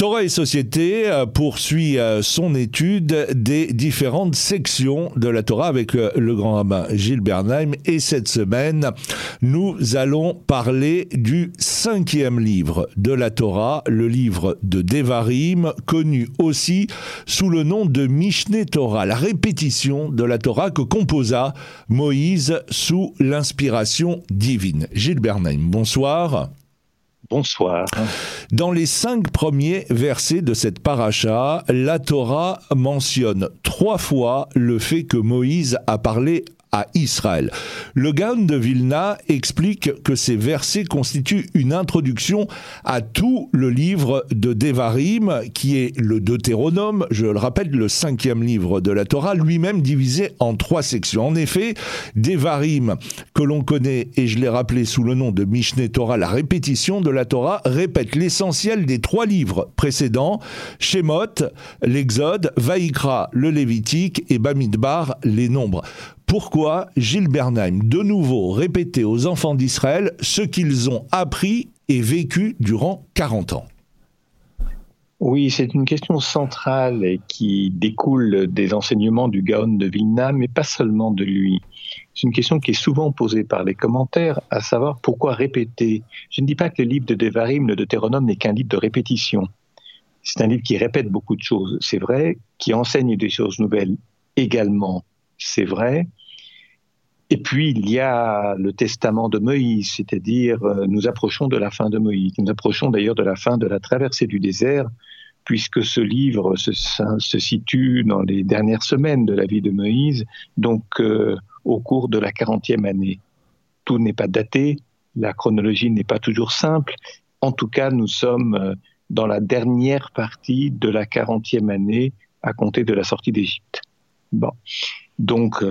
Torah et Société euh, poursuit euh, son étude des différentes sections de la Torah avec euh, le grand rabbin Gilles Bernheim. Et cette semaine, nous allons parler du cinquième livre de la Torah, le livre de Devarim, connu aussi sous le nom de Mishneh Torah, la répétition de la Torah que composa Moïse sous l'inspiration divine. Gilles Bernheim, bonsoir. Bonsoir. Dans les cinq premiers versets de cette paracha, la Torah mentionne trois fois le fait que Moïse a parlé à Israël. Le Gaon de Vilna explique que ces versets constituent une introduction à tout le livre de Devarim, qui est le Deutéronome, je le rappelle, le cinquième livre de la Torah, lui-même divisé en trois sections. En effet, Devarim, que l'on connaît, et je l'ai rappelé sous le nom de Mishneh Torah, la répétition de la Torah, répète l'essentiel des trois livres précédents, Shemot, l'Exode, Vaïkra, le Lévitique, et Bamidbar, les nombres pourquoi Gilles Bernheim de nouveau répétait aux enfants d'Israël ce qu'ils ont appris et vécu durant 40 ans oui, c'est une question centrale qui découle des enseignements du Gaon de Vilna, mais pas seulement de lui. C'est une question qui est souvent posée par les commentaires, à savoir pourquoi répéter. Je ne dis pas que le livre de Devarim, le Deutéronome, n'est qu'un livre de répétition. C'est un livre qui répète beaucoup de choses, c'est vrai, qui enseigne des choses nouvelles également, c'est vrai, et puis, il y a le testament de Moïse, c'est-à-dire euh, nous approchons de la fin de Moïse. Nous approchons d'ailleurs de la fin de la traversée du désert, puisque ce livre se, situe dans les dernières semaines de la vie de Moïse, donc euh, au cours de la quarantième année. Tout n'est pas daté, la chronologie n'est pas toujours simple. En tout cas, nous sommes euh, dans la dernière partie de la quarantième année à compter de la sortie d'Égypte. Bon, donc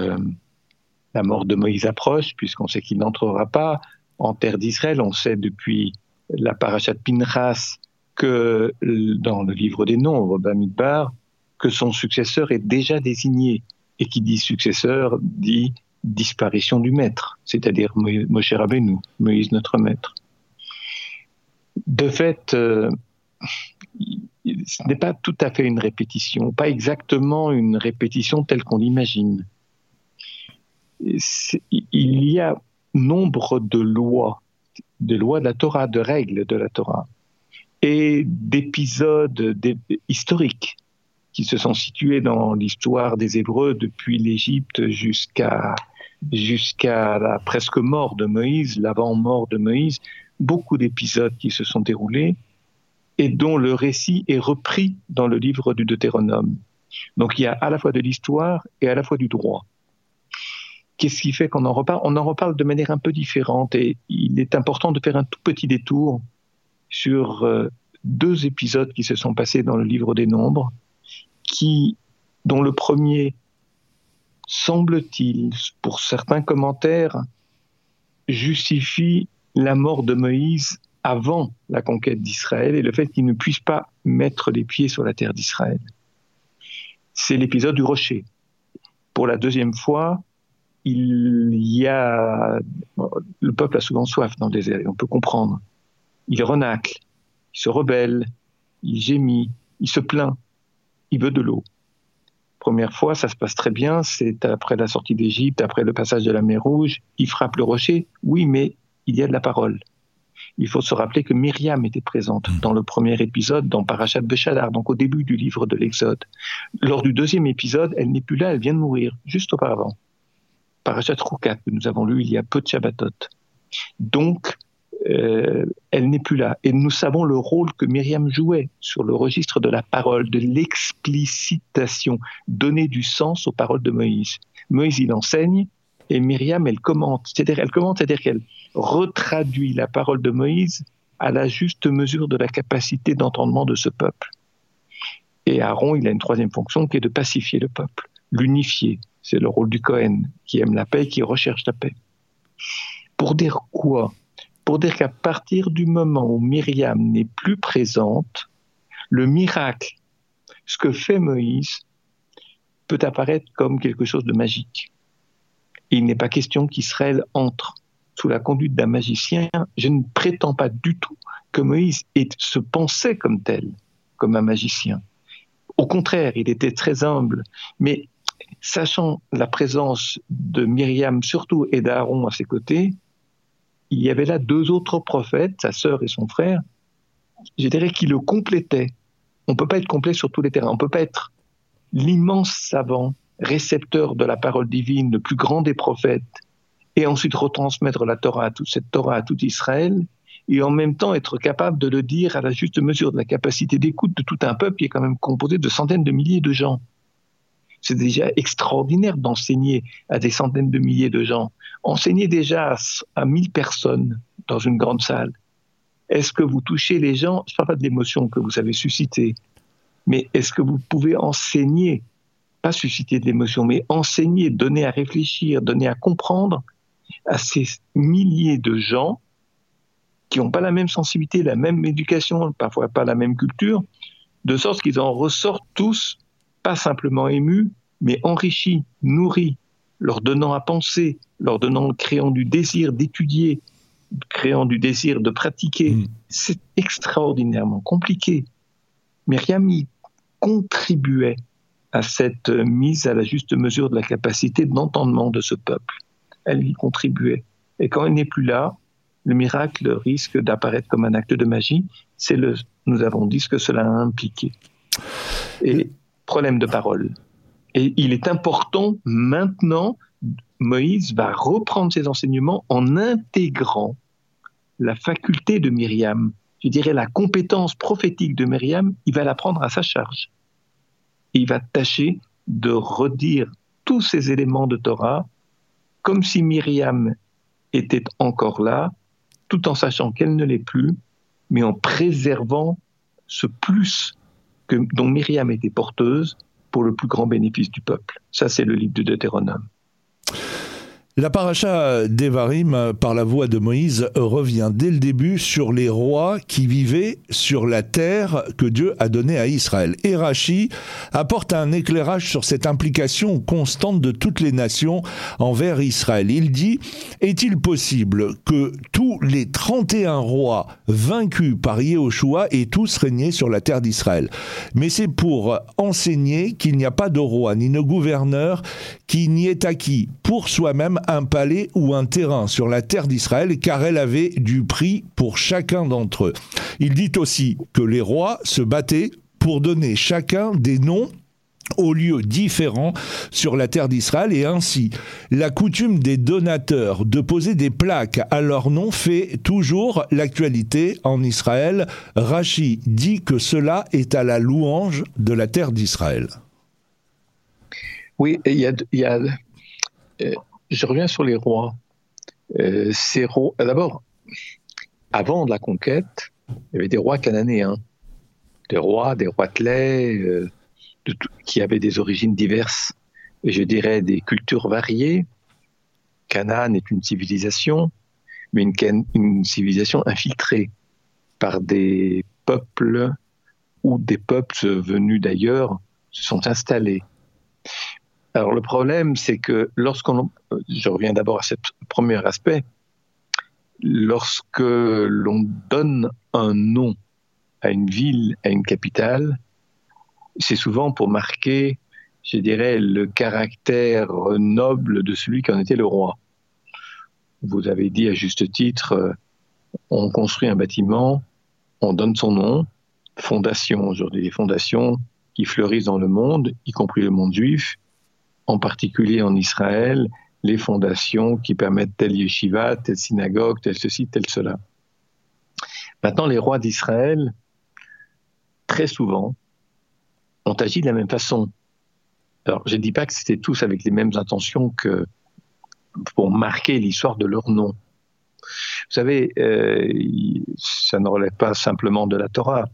la mort de Moïse approche, puisqu'on sait qu'il n'entrera pas en terre d'Israël. On sait depuis la parachat Pinchas que dans le livre des Nombres, Bamidbar, que son successeur est déjà désigné. Et qui dit successeur dit disparition du maître, c'est-à-dire Moshe Rabbeinu, Moïse notre maître. De fait, euh, ce n'est pas tout à fait une répétition, pas exactement une répétition telle qu'on l'imagine il y a nombre de lois, de lois de la Torah, de règles de la Torah, et d'épisodes historiques qui se sont situés dans l'histoire des Hébreux depuis l'Égypte jusqu'à la presque mort de Moïse, l'avant-mort de Moïse, beaucoup d'épisodes qui se sont déroulés et dont le récit est repris dans le livre du Deutéronome. Donc il y a à la fois de l'histoire et à la fois du droit. Qu'est-ce qui fait qu'on en reparle? On en reparle de manière un peu différente et il est important de faire un tout petit détour sur euh, deux épisodes qui se sont passés dans le livre des nombres, qui, dont le premier, semble-t-il, pour certains commentaires, justifie la mort de Moïse avant la conquête d'Israël et le fait qu'il ne puisse pas mettre les pieds sur la terre d'Israël. C'est l'épisode du rocher. Pour la deuxième fois, il y a le peuple a souvent soif dans le désert, on peut comprendre. Il renacle, il se rebelle, il gémit, il se plaint, il veut de l'eau. Première fois, ça se passe très bien, c'est après la sortie d'Égypte, après le passage de la mer Rouge, il frappe le rocher, oui, mais il y a de la parole. Il faut se rappeler que Myriam était présente hmm. dans le premier épisode, dans Parashat Béchadar, donc au début du livre de l'Exode. Lors du deuxième épisode, elle n'est plus là, elle vient de mourir, juste auparavant. Parashat Roukat que nous avons lu il y a peu de Shabbatot. Donc, euh, elle n'est plus là. Et nous savons le rôle que Myriam jouait sur le registre de la parole, de l'explicitation, donner du sens aux paroles de Moïse. Moïse, il enseigne, et Myriam, elle commente. C'est-à-dire, elle commente, c'est-à-dire qu'elle retraduit la parole de Moïse à la juste mesure de la capacité d'entendement de ce peuple. Et Aaron, il a une troisième fonction qui est de pacifier le peuple, l'unifier, c'est le rôle du Cohen, qui aime la paix, qui recherche la paix. Pour dire quoi? Pour dire qu'à partir du moment où Myriam n'est plus présente, le miracle, ce que fait Moïse, peut apparaître comme quelque chose de magique. il n'est pas question qu'Israël entre sous la conduite d'un magicien. Je ne prétends pas du tout que Moïse se pensait comme tel. comme un magicien. Au contraire, il était très humble. Mais sachant la présence de Myriam surtout et d'Aaron à ses côtés, il y avait là deux autres prophètes, sa sœur et son frère, je dirais, qui le complétaient. On ne peut pas être complet sur tous les terrains. On ne peut pas être l'immense savant, récepteur de la parole divine, le plus grand des prophètes, et ensuite retransmettre la Torah cette Torah à tout Israël, et en même temps être capable de le dire à la juste mesure de la capacité d'écoute de tout un peuple qui est quand même composé de centaines de milliers de gens. C'est déjà extraordinaire d'enseigner à des centaines de milliers de gens. Enseigner déjà à, mille personnes dans une grande salle. Est-ce que vous touchez les gens? Je ne parle pas de l'émotion que vous avez suscitée, mais est-ce que vous pouvez enseigner, pas susciter de l'émotion, mais enseigner, donner à réfléchir, donner à comprendre à ces milliers de gens qui n'ont pas la même sensibilité, la même éducation, parfois pas la même culture, de sorte qu'ils en ressortent tous pas simplement émus, mais enrichis, nourris, leur donnant à penser, leur donnant, créant du désir d'étudier, créant du désir de pratiquer. Mm. C'est extraordinairement compliqué. Myriam y contribuait à cette mise à la juste mesure de la capacité d'entendement de ce peuple. Elle y contribuait. Et quand elle n'est plus là, le miracle risque d'apparaître comme un acte de magie. C'est le, nous avons dit ce que cela a impliqué. Et problème de parole. Et il est important maintenant, Moïse va reprendre ses enseignements en intégrant la faculté de Myriam, je dirais la compétence prophétique de Myriam, il va la prendre à sa charge. il va tâcher de redire tous ces éléments de Torah comme si Myriam était encore là, tout en sachant qu'elle ne l'est plus, mais en préservant ce plus dont Myriam était porteuse pour le plus grand bénéfice du peuple. Ça, c'est le livre de Deutéronome. La paracha d'Evarim, par la voix de Moïse, revient dès le début sur les rois qui vivaient sur la terre que Dieu a donnée à Israël. Et Rachi apporte un éclairage sur cette implication constante de toutes les nations envers Israël. Il dit Est-il possible que tous les 31 rois vaincus par Yehoshua aient tous régné sur la terre d'Israël? Mais c'est pour enseigner qu'il n'y a pas de roi ni de gouverneur qui n'y est acquis pour soi-même un palais ou un terrain sur la terre d'Israël, car elle avait du prix pour chacun d'entre eux. Il dit aussi que les rois se battaient pour donner chacun des noms aux lieux différents sur la terre d'Israël et ainsi la coutume des donateurs de poser des plaques à leur nom fait toujours l'actualité en Israël. Rachi dit que cela est à la louange de la terre d'Israël. Oui, il y a, euh, je reviens sur les rois. Euh, rois, d'abord, avant la conquête, il y avait des rois cananéens, des rois, des euh, de qui avaient des origines diverses, et je dirais des cultures variées. Canaan est une civilisation, mais une civilisation infiltrée par des peuples ou des peuples venus d'ailleurs se sont installés. Alors le problème, c'est que lorsqu'on, je reviens d'abord à ce premier aspect, lorsque l'on donne un nom à une ville, à une capitale, c'est souvent pour marquer, je dirais, le caractère noble de celui qui en était le roi. Vous avez dit à juste titre, euh, on construit un bâtiment, on donne son nom, fondation, aujourd'hui des fondations qui fleurissent dans le monde, y compris le monde juif, en particulier en Israël, les fondations qui permettent telle yeshiva, telle synagogue, tel ceci, tel cela. Maintenant, les rois d'Israël, très souvent, ont agi de la même façon. Alors, je ne dis pas que c'était tous avec les mêmes intentions que pour marquer l'histoire de leur nom. Vous savez, euh, ça ne relève pas simplement de la Torah.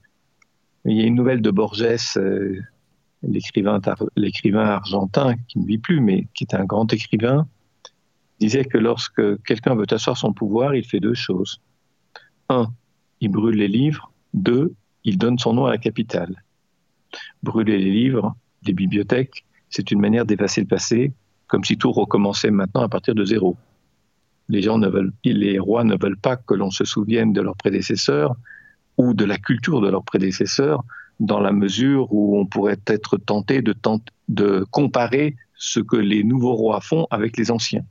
Il y a une nouvelle de Borges, euh, l'écrivain argentin, qui ne vit plus, mais qui est un grand écrivain, disait que lorsque quelqu'un veut asseoir son pouvoir, il fait deux choses. Un, il brûle les livres. Deux, il donne son nom à la capitale. Brûler les livres, les bibliothèques, c'est une manière d'effacer le passé, comme si tout recommençait maintenant à partir de zéro. Les gens ne veulent, les rois ne veulent pas que l'on se souvienne de leurs prédécesseurs ou de la culture de leurs prédécesseurs dans la mesure où on pourrait être tenté de, comparer ce que les nouveaux rois font avec les anciens.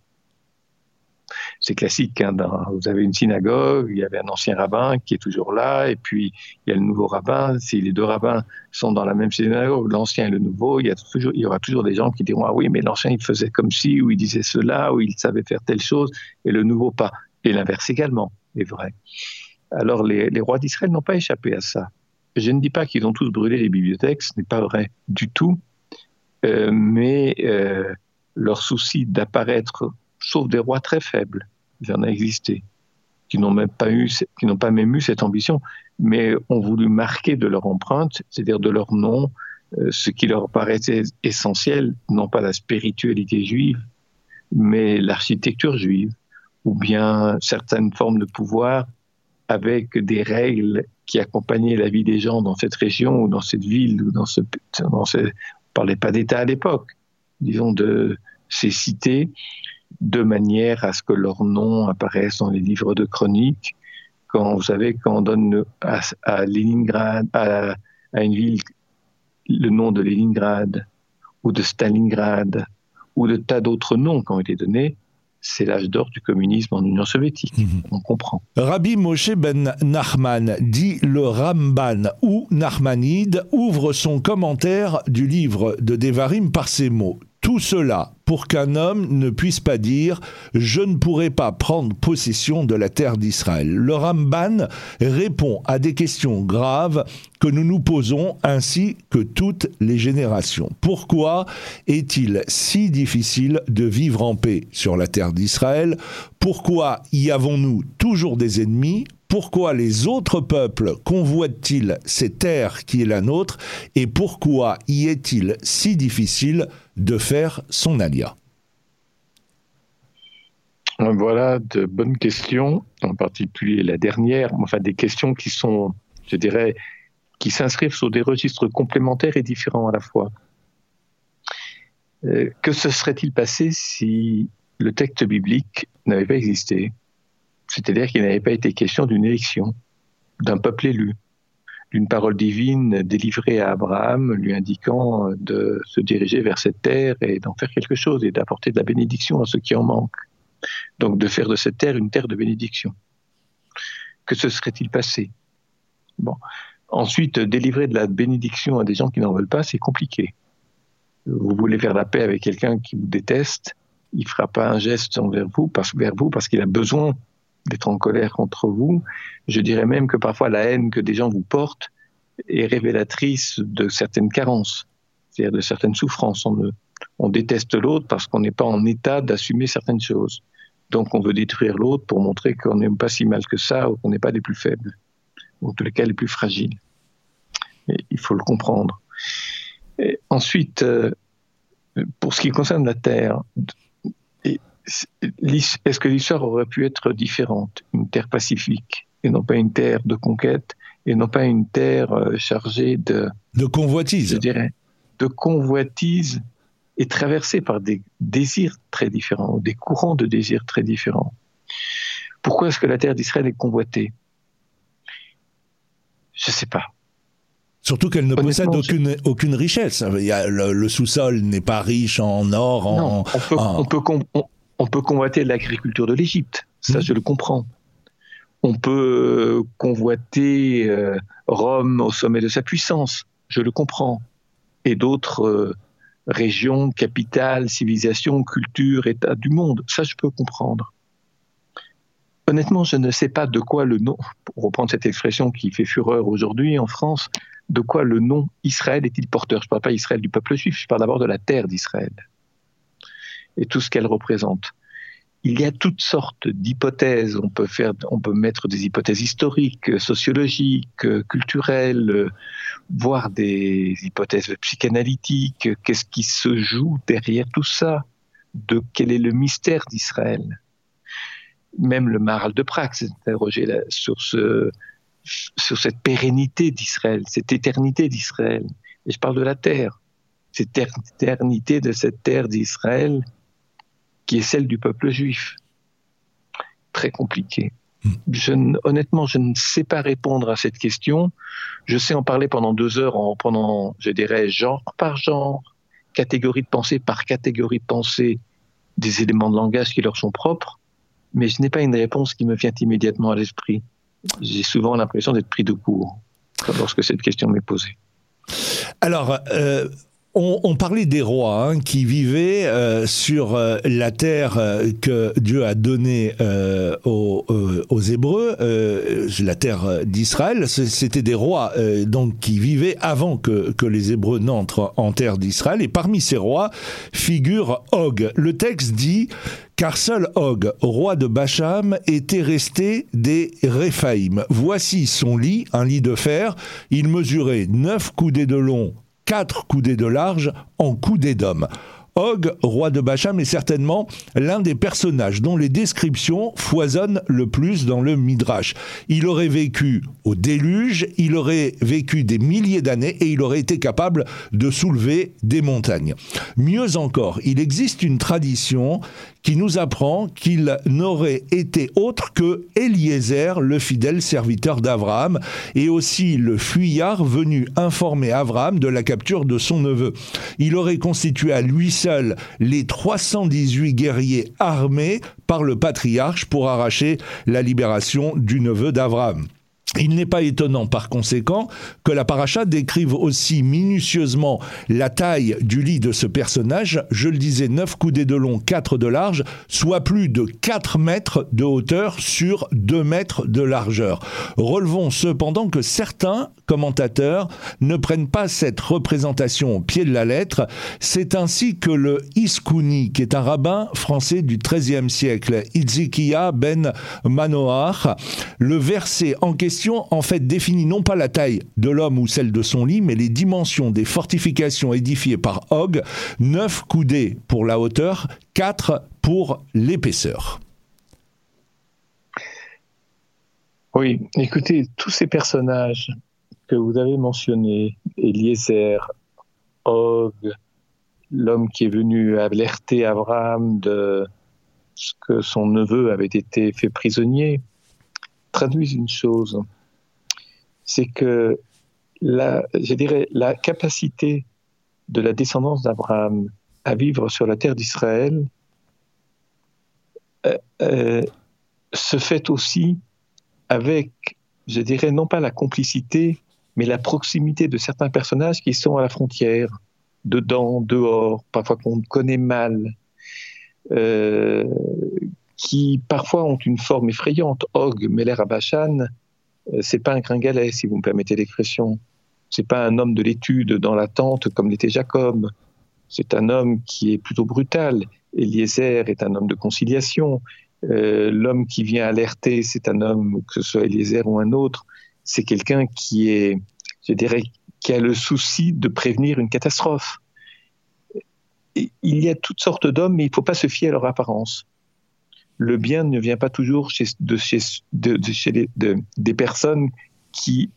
C'est classique. Hein, vous avez une synagogue, il y avait un ancien rabbin qui est toujours là, et puis il y a le nouveau rabbin. Si les deux rabbins sont dans la même synagogue, l'ancien et le nouveau, il y aura toujours des gens qui diront Ah oui, mais l'ancien il faisait comme ci, ou il disait cela, ou il savait faire telle chose, et le nouveau pas. Et l'inverse également est vrai. Alors les, rois d'Israël n'ont pas échappé à ça. Je ne dis pas qu'ils ont tous brûlé les bibliothèques, ce n'est pas vrai du tout, euh, mais euh, leur souci d'apparaître, sauf des rois très faibles, il y en a existé, qui n'ont même pas eu, qui n'ont pas cette ambition, mais ont voulu marquer de leur empreinte, c'est-à-dire de leur nom, euh, ce qui leur paraissait essentiel, non pas la spiritualité juive, mais l'architecture juive, ou bien certaines formes de pouvoir avec des règles qui accompagnaient la vie des gens dans cette région ou dans cette ville ou dans ce, on parlait pas d'État à l'époque, disons de ces cités, de manière à ce que leurs noms apparaissent dans les livres de chroniques. Quand vous savez, quand on donne à, Leningrad, à une ville, le nom de Leningrad ou de Stalingrad ou de tas d'autres noms qui ont été donnés, c'est l'âge d'or du communisme en Union soviétique. Mhm. On comprend. Rabbi Moshe ben Nachman, dit le Ramban ou Nachmanide, ouvre son commentaire du livre de Devarim par ces mots. Tout cela pour qu'un homme ne puisse pas dire je ne pourrai pas prendre possession de la terre d'Israël. Le Ramban répond à des questions graves que nous nous posons ainsi que toutes les générations. Pourquoi est-il si difficile de vivre en paix sur la terre d'Israël? Pourquoi y avons-nous toujours des ennemis? Pourquoi les autres peuples convoitent-ils cette terre qui est la nôtre? Et pourquoi y est-il si difficile de faire son alia. Voilà de bonnes questions, en particulier la dernière, enfin des questions qui sont, je dirais, qui s'inscrivent sur des registres complémentaires et différents à la fois. Euh, que se serait-il passé si le texte biblique n'avait pas existé? C'est-à-dire qu'il n'avait pas été question d'une élection, d'un peuple élu, d'une parole divine délivrée à Abraham, lui indiquant de se diriger vers cette terre et d'en faire quelque chose et d'apporter de la bénédiction à ceux qui en manquent. Donc de faire de cette terre une terre de bénédiction. Que se serait-il passé? Ensuite, délivrer de la bénédiction à des gens qui n'en veulent pas, c'est compliqué. Vous voulez faire la paix avec quelqu'un qui vous déteste, il ne fera pas un geste envers vous vers vous parce qu'il a besoin d'être en colère contre vous. Je dirais même que parfois la haine que des gens vous portent est révélatrice de certaines carences, c'est-à-dire de certaines souffrances eux. On déteste l'autre parce qu'on n'est pas en état d'assumer certaines choses. Donc on veut détruire l'autre pour montrer qu'on n'est pas si mal que ça ou qu'on n'est pas les plus faibles, ou en tous les cas les plus fragiles. il faut le comprendre. ensuite, euh, pour ce qui concerne la Terre, est-ce que l'histoire aurait pu être différente? Une terre pacifique, et non pas une terre de conquête, et non pas une terre euh, chargée de... De convoitise. Je dirais, de convoitise et traversée par des désirs très différents, des courants de désirs très différents. Pourquoi est-ce que la terre d'Israël est convoitée? Je ne sais pas. Surtout qu'elle ne possède aucune, aucune richesse. le, sous-sol n'est pas riche en or, en... Non, on peut, on peut convoiter l'agriculture de l'Égypte, ça mmh. je le comprends. On peut convoiter euh, Rome au sommet de sa puissance, je le comprends. Et d'autres euh, régions, capitales, civilisations, cultures, États du monde, ça je peux comprendre. Honnêtement, je ne sais pas de quoi le nom, pour reprendre cette expression qui fait fureur aujourd'hui en France, de quoi le nom Israël est-il porteur? Je ne parle pas Israël du peuple juif, je parle d'abord de la terre d'Israël et tout ce qu'elle représente. Il y a toutes sortes d'hypothèses. On peut faire, on peut mettre des hypothèses historiques, sociologiques, culturelles, voire des hypothèses psychanalytiques. Qu'est-ce qui se joue derrière tout ça? De quel est le mystère d'Israël? Même le Maral de Prague s'est interrogé sur ce, sur cette pérennité d'Israël, cette éternité d'Israël. Et je parle de la terre, cette éternité de cette terre d'Israël qui est celle du peuple juif. Très compliqué. je, honnêtement, je ne sais pas répondre à cette question. Je sais en parler pendant deux heures en prenant, je dirais, genre par genre, catégorie de pensée par catégorie de pensée, des éléments de langage qui leur sont propres, mais je n'ai pas une réponse qui me vient immédiatement à l'esprit. J'ai souvent l'impression d'être pris de court lorsque cette question m'est posée. Alors, euh, on, parlait des rois hein, qui vivaient euh, sur euh, la terre euh, que Dieu a donnée aux, Hébreux, la terre d'Israël. C'était des rois donc qui vivaient avant que, que les Hébreux n'entrent en terre d'Israël. Et parmi ces rois figure Og. Le texte dit car seul Og, roi de Bacham, était resté des Réphaïm. Voici son lit, un lit de fer. Il mesurait neuf coudées de long quatre coudées de large en coudées d'homme. Og, roi de Bacham, est certainement l'un des personnages dont les descriptions foisonnent le plus dans le Midrash. Il aurait vécu au déluge, il aurait vécu des milliers d'années et il aurait été capable de soulever des montagnes. Mieux encore, il existe une tradition qui nous apprend qu'il n'aurait été autre que Eliezer, le fidèle serviteur d'Abraham, et aussi le fuyard venu informer Abraham de la capture de son neveu. Il aurait constitué à lui seul les 318 guerriers armés par le patriarche pour arracher la libération du neveu d'Abraham. Il n'est pas étonnant par conséquent que la paracha décrive aussi minutieusement la taille du lit de ce personnage, je le disais 9 coudées de long, 4 de large, soit plus de 4 mètres de hauteur sur 2 mètres de largeur. Relevons cependant que certains commentateurs ne prennent pas cette représentation au pied de la lettre. C'est ainsi que le Iskouni, qui est un rabbin français du XIIIe siècle, Itzikia ben Manoach, le verset en question en fait définit non pas la taille de l'homme ou celle de son lit, mais les dimensions des fortifications édifiées par Hogg, 9 coudées pour la hauteur, 4 pour l'épaisseur. Oui, écoutez, tous ces personnages que vous avez mentionnés, Eliezer, Og, l'homme qui est venu alerter Abraham de ce que son neveu avait été fait prisonnier, traduisent une chose. C'est que la, je dirais, la capacité de la descendance d'Abraham à vivre sur la terre d'Israël euh, euh, se fait aussi avec, je dirais, non pas la complicité, mais la proximité de certains personnages qui sont à la frontière, dedans, dehors, parfois qu'on connaît mal, euh, qui parfois ont une forme effrayante. Og, Meler Abachan, euh, c'est pas un gringalet, si vous me permettez l'expression. C'est pas un homme de l'étude dans la tente comme l'était Jacob. C'est un homme qui est plutôt brutal. Eliezer est un homme de conciliation. Euh, l'homme qui vient alerter, c'est un homme, que ce soit Eliezer ou un autre, c'est quelqu'un qui est, a le souci de prévenir une catastrophe. il y a toutes sortes d'hommes, mais il ne faut pas se fier à leur apparence le bien ne vient pas toujours chez, de, chez, des personnes qui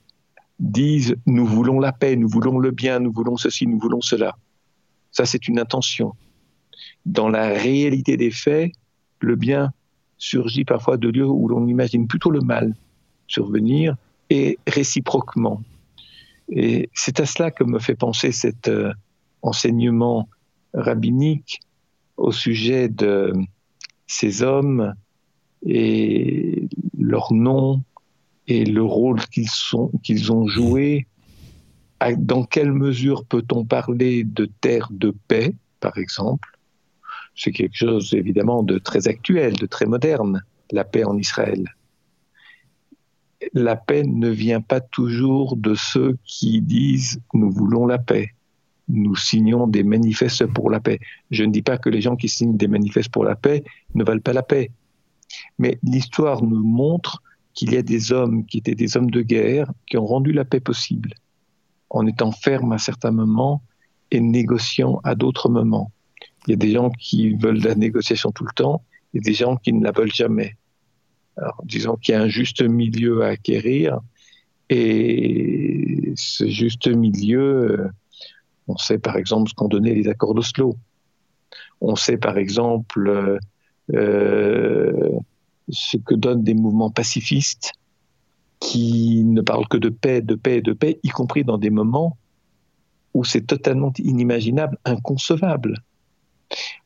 disent nous voulons la paix, nous voulons le bien, nous voulons ceci, nous voulons cela. Ça, c'est une intention. Dans la réalité des faits, le bien surgit parfois de lieux où l'on imagine plutôt le mal survenir et réciproquement. Et c'est à cela que me fait penser cet euh, enseignement rabbinique au sujet de, ces hommes et leur nom et le rôle qu'ils qu'ils ont joué. Dans quelle mesure peut-on parler de terre de paix, par exemple? C'est quelque chose évidemment de très actuel, de très moderne, la paix en Israël. La paix ne vient pas toujours de ceux qui disent nous voulons la paix nous signons des manifestes pour la paix. Je ne dis pas que les gens qui signent des manifestes pour la paix ne valent pas la paix. Mais l'histoire nous montre qu'il y a des hommes qui étaient des hommes de guerre qui ont rendu la paix possible en étant fermes à certains moments et négociant à d'autres moments. Il y a des gens qui veulent la négociation tout le temps et des gens qui ne la veulent jamais. Alors, disons qu'il y a un juste milieu à acquérir et ce juste milieu, on sait par exemple ce qu'ont donné les accords d'Oslo. On sait par exemple euh, ce que donnent des mouvements pacifistes qui ne parlent que de paix, de paix, de paix, y compris dans des moments où c'est totalement inimaginable, inconcevable.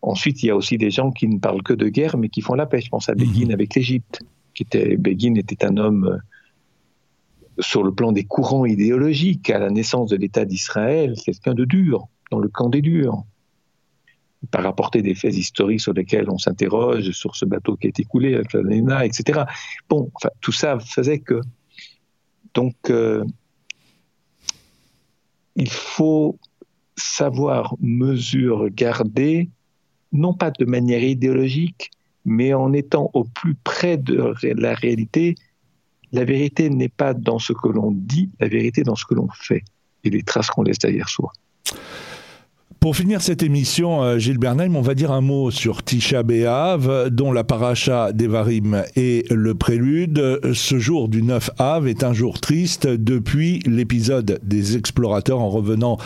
Ensuite, il y a aussi des gens qui ne parlent que de guerre, mais qui font la paix. Je pense à Begin mhm. avec l'Égypte. Qui était, Begin était un homme euh, sur le plan des courants idéologiques à la naissance de l'État d'Israël, quelqu'un de dur, dans le camp des durs. Par rapporter des faits historiques sur lesquels on s'interroge, sur ce bateau qui a été coulé avec la Nena, etc. Bon, tout ça faisait que. Donc, euh, il faut savoir mesure garder, non pas de manière idéologique, mais en étant au plus près de la réalité. La vérité n'est pas dans ce que l'on dit, la vérité dans ce que l'on fait et les traces qu'on laisse derrière soi. Pour finir cette émission, euh, Gilles Bernheim, on va dire un mot sur Tisha B'Av, dont la paracha d'Evarim est le prélude. Ce jour du 9 Av est un jour triste depuis l'épisode des explorateurs en revenant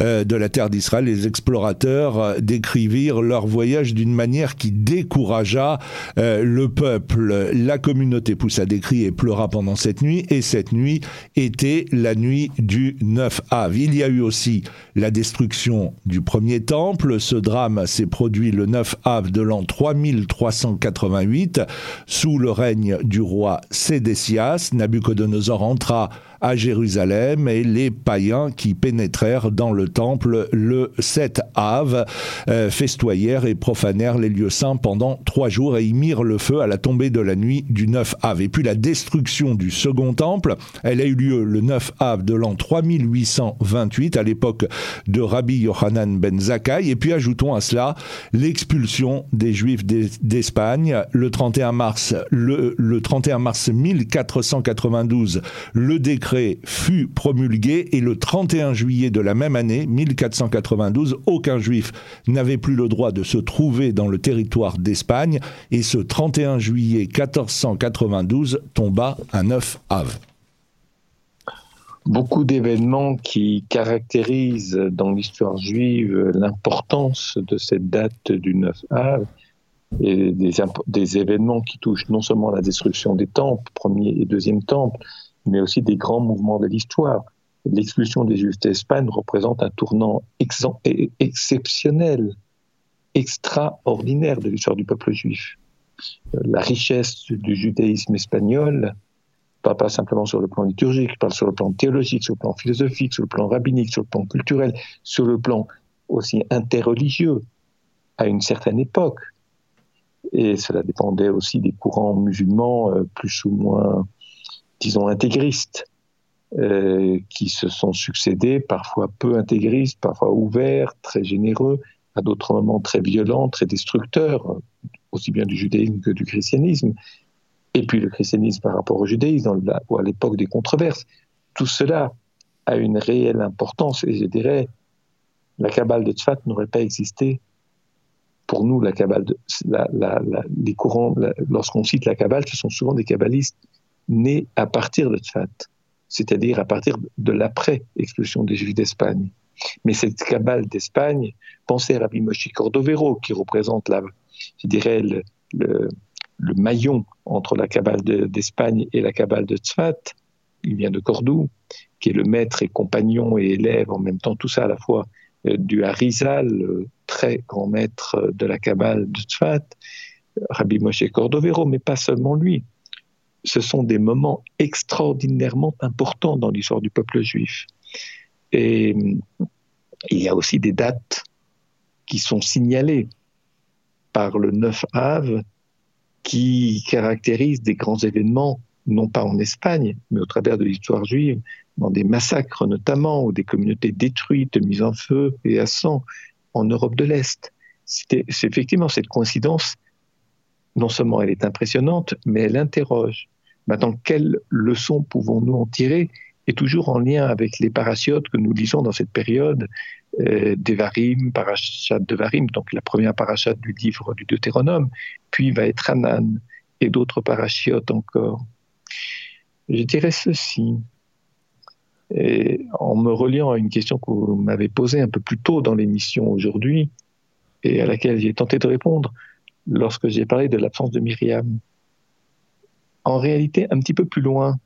euh, de la terre d'Israël. Les explorateurs euh, décrivirent leur voyage d'une manière qui découragea le peuple. La communauté poussa des cris et pleura pendant cette nuit, et cette nuit était la nuit du 9 Av. Il y a eu aussi la destruction du premier temple. Ce drame s'est produit le 9 av de l'an 3388 sous le règne du roi Sédécias. Nabucodonosor entra à Jérusalem et les païens qui pénétrèrent dans le temple le 7 Av euh, festoyèrent et profanèrent les lieux saints pendant trois jours et y mirent le feu à la tombée de la nuit du 9 Av. Et puis la destruction du second temple, elle a eu lieu le 9 Av de l'an 3828 à l'époque de Rabbi Yohanan ben Zakkai. Et puis ajoutons à cela l'expulsion des Juifs d'Espagne le 31 mars, le, le 31 mars 1492, le décret fut promulgué et le 31 juillet de la même année, 1492, aucun juif n'avait plus le droit de se trouver dans le territoire d'Espagne et ce 31 juillet 1492 tomba un 9 av. Beaucoup d'événements qui caractérisent dans l'histoire juive l'importance de cette date du 9 av et des, des, événements qui touchent non seulement la destruction des temples, premier et deuxième temple, mais aussi des grands mouvements de l'histoire. L'expulsion des Juifs d'Espagne représente un tournant exceptionnel, extraordinaire de l'histoire du peuple juif. La richesse du judaïsme espagnol, pas, pas simplement sur le plan liturgique, pas sur le plan théologique, sur le plan philosophique, sur le plan rabbinique, sur le plan culturel, sur le plan aussi interreligieux à une certaine époque. Et cela dépendait aussi des courants musulmans euh, plus ou moins disons, intégristes, euh, qui se sont succédés, parfois peu intégristes, parfois ouverts, très généreux, à d'autres moments très violents, très destructeurs, aussi bien du judaïsme que du christianisme, et puis le christianisme par rapport au judaïsme, ou à l'époque des controverses. Tout cela a une réelle importance, et je dirais, la Kabbale de Tzfat n'aurait pas existé. Pour nous, la Kabbale de, les courants, lorsqu'on cite la Kabbale, ce sont souvent des kabbalistes né à partir de Tzfat, c'est-à-dire à partir de l'après-expulsion des Juifs d'Espagne. Mais cette cabale d'Espagne, pensez à Rabbi Moshe Cordovero, qui représente, la, je dirais, le, le, maillon entre la cabale d'Espagne et la cabale de Tzfat, il vient de Cordoue, qui est le maître et compagnon et élève en même temps, tout ça à la fois euh, du Harizal, le très grand maître de la cabale de Tzfat, Rabbi Moshe Cordovero, mais pas seulement lui ce sont des moments extraordinairement importants dans l'histoire du peuple juif. Et il y a aussi des dates qui sont signalées par le 9 Av qui caractérisent des grands événements, non pas en Espagne, mais au travers de l'histoire juive, dans des massacres notamment, ou des communautés détruites, mises en feu et à sang en Europe de l'Est. C'est effectivement cette coïncidence, non seulement elle est impressionnante, mais elle interroge. Maintenant, quelles leçons pouvons-nous en tirer Et toujours en lien avec les parachiotes que nous lisons dans cette période, euh, d'Evarim, parachat d'Evarim, donc la première parachat du livre du Deutéronome, puis va être Hanan et d'autres parachiotes encore. Je dirais ceci. En me reliant à une question que vous m'avez posée un peu plus tôt dans l'émission aujourd'hui, et à laquelle j'ai tenté de répondre lorsque j'ai parlé de l'absence de Myriam. en réalité, un petit peu plus loin,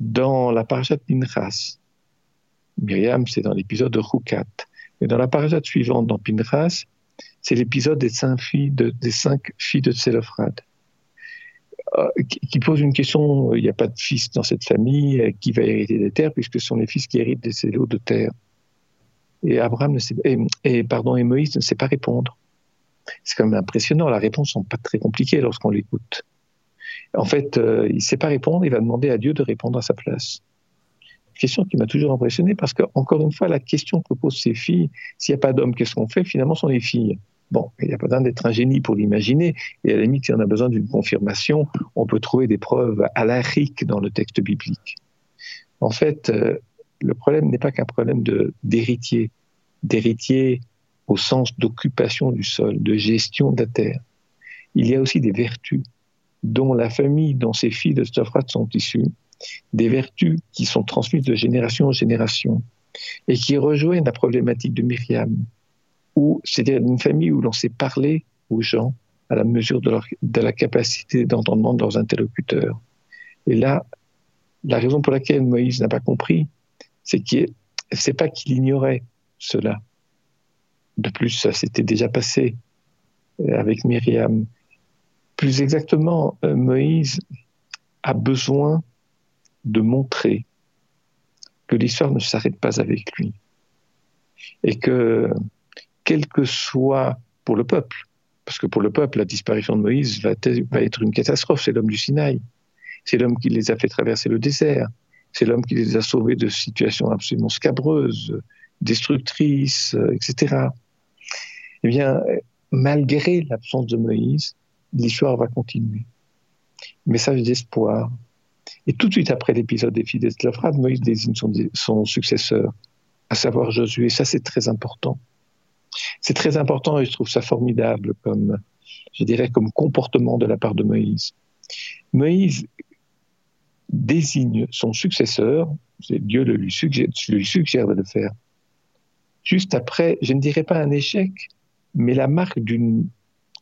dans la parashat Pinchas, Myriam, c'est dans l'épisode de Rukat, mais dans la parashat suivante, dans Pinchas, c'est l'épisode des cinq filles de, des cinq filles de. Euh, qui pose une question, il n'y a pas de fils dans cette famille, euh, qui va hériter des terres, puisque ce sont les fils qui héritent des lots de terre. Et Abraham et, pardon, et Moïse ne sait pas répondre. C'est quand même impressionnant, la réponse n'est pas très compliquée lorsqu'on l'écoute. En fait, euh, il ne sait pas répondre, il va demander à Dieu de répondre à sa place. Question qui m'a toujours impressionné parce que, encore une fois, la question que posent ces filles, s'il n'y a pas d'homme, qu'est-ce qu'on fait? Finalement, sont les filles. Bon, il n'y a pas besoin d'être un génie pour l'imaginer. Et à la limite, si on a besoin d'une confirmation, on peut trouver des preuves alariques dans le texte biblique. En fait, euh, le problème n'est pas qu'un problème d'héritier, d'héritier au sens d'occupation du sol, de gestion de la terre. Il y a aussi des vertus dont la famille, dont ces filles de Stoffrat sont issues, des vertus qui sont transmises de génération en génération et qui rejoignent la problématique de Myriam c'est-à-dire une famille où l'on sait parler aux gens à la mesure de, la capacité d'entendement de leurs interlocuteurs. Et là, la raison pour laquelle Moïse n'a pas compris, c'est que c'est pas qu'il ignorait cela. De plus, ça s'était déjà passé euh, avec Myriam. Plus exactement, euh, Moïse a besoin de montrer que l'histoire ne s'arrête pas avec lui et que quel que soit pour le peuple, parce que pour le peuple, la disparition de Moïse va, être une catastrophe. C'est l'homme du Sinaï. C'est l'homme qui les a fait traverser le désert. C'est l'homme qui les a sauvés de situations absolument scabreuses, destructrices, euh, etc. Eh bien, malgré l'absence de Moïse, l'histoire va continuer. Message d'espoir. Et tout de suite après l'épisode des filles d'Esclavrade, Moïse désigne son, successeur, à savoir Josué. Ça, c'est très important. C'est très important et je trouve ça formidable comme, je dirais, comme comportement de la part de Moïse. Moïse désigne son successeur, Dieu le lui suggère de le faire, juste après, je ne dirais pas un échec, mais la marque d'une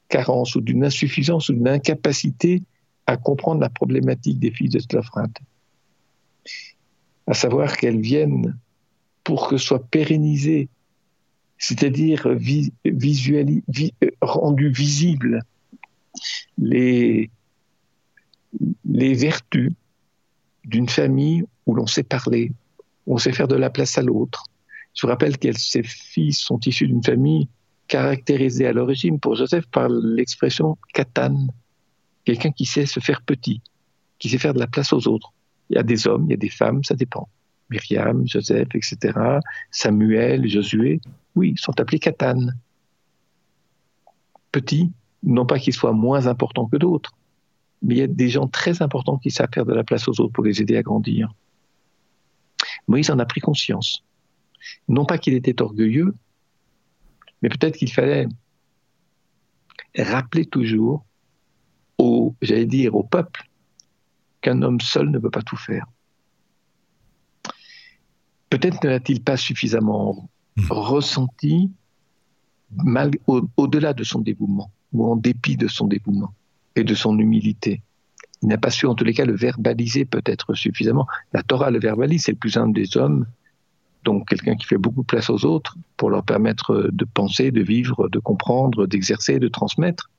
carence ou d'une insuffisance ou d'une incapacité à comprendre la problématique des filles de Slofrate. À savoir qu'elles viennent pour que soit pérennisée c'est-à-dire euh, rendu visible les, les vertus d'une famille où l'on sait parler, où on sait faire de la place à l'autre. Je vous rappelle que ces fils sont issus d'une famille caractérisée à l'origine pour Joseph par l'expression katane, quelqu'un qui sait se faire petit, qui sait faire de la place aux autres. Il y a des hommes, il y a des femmes, ça dépend. Myriam, Joseph, etc., Samuel, Josué, oui, sont appelés katanes. Petits, non pas qu'ils soient moins importants que d'autres, mais il y a des gens très importants qui savent faire de la place aux autres pour les aider à grandir. Moïse en a pris conscience. Non pas qu'il était orgueilleux, mais peut-être qu'il fallait rappeler toujours au, j'allais dire, au peuple qu'un homme seul ne peut pas tout faire. Peut-être ne l'a-t-il pas suffisamment Hmm. ressenti au-delà de son dévouement, ou en dépit de son dévouement et de son humilité. Il n'a pas su, en tous les cas, le verbaliser peut-être suffisamment. La Torah le verbalise, c'est le plus humble des hommes, donc quelqu'un qui fait beaucoup de place aux autres pour leur permettre de penser, de vivre, de comprendre, d'exercer, de transmettre.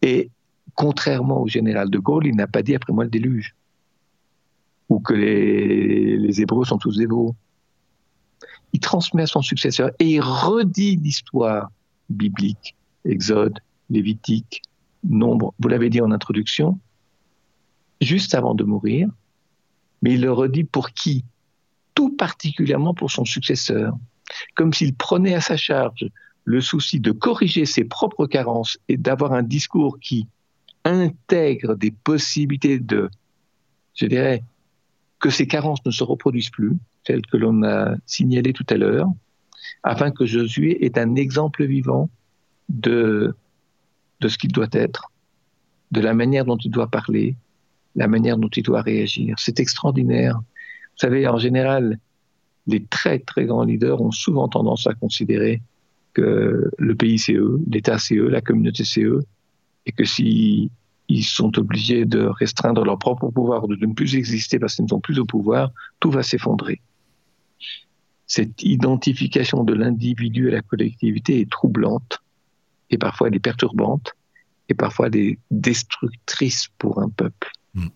Et contrairement au général de Gaulle, il n'a pas dit après moi le déluge, ou que les, les Hébreux sont tous veaux. Il transmet à son successeur et il redit l'histoire biblique, Exode, Lévitique, Nombre, vous l'avez dit en introduction, juste avant de mourir, mais il le redit pour qui? Tout particulièrement pour son successeur, comme s'il prenait à sa charge le souci de corriger ses propres carences et d'avoir un discours qui intègre des possibilités de, je dirais, que ces carences ne se reproduisent plus, tel que l'on a signalé tout à l'heure, afin que Josué est un exemple vivant de, de ce qu'il doit être, de la manière dont il doit parler, la manière dont il doit réagir. C'est extraordinaire. Vous savez, en général, les très très grands leaders ont souvent tendance à considérer que le pays c'est eux, l'État c'est eux, la communauté c'est eux, et que si ils sont obligés de restreindre leur propre pouvoir, de ne plus exister parce qu'ils ne sont plus au pouvoir, tout va s'effondrer. Cette identification de l'individu à la collectivité est troublante et parfois elle est perturbante et parfois elle est destructrice pour un peuple. Mm.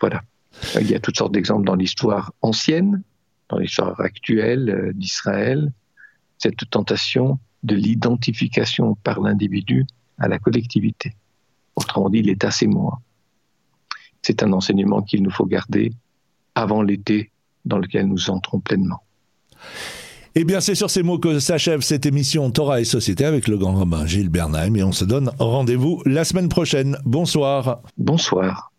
Voilà. Il y a toutes sortes d'exemples dans l'histoire ancienne, dans l'histoire actuelle euh, d'Israël, cette tentation de l'identification par l'individu à la collectivité. Autrement dit, l'État, c'est moi. C'est un enseignement qu'il nous faut garder avant l'été dans lequel nous entrons pleinement. Eh bien, c'est sur ces mots que s'achève cette émission Torah et Société avec le grand rabbin Gilles Bernheim et on se donne rendez-vous la semaine prochaine. Bonsoir. Bonsoir.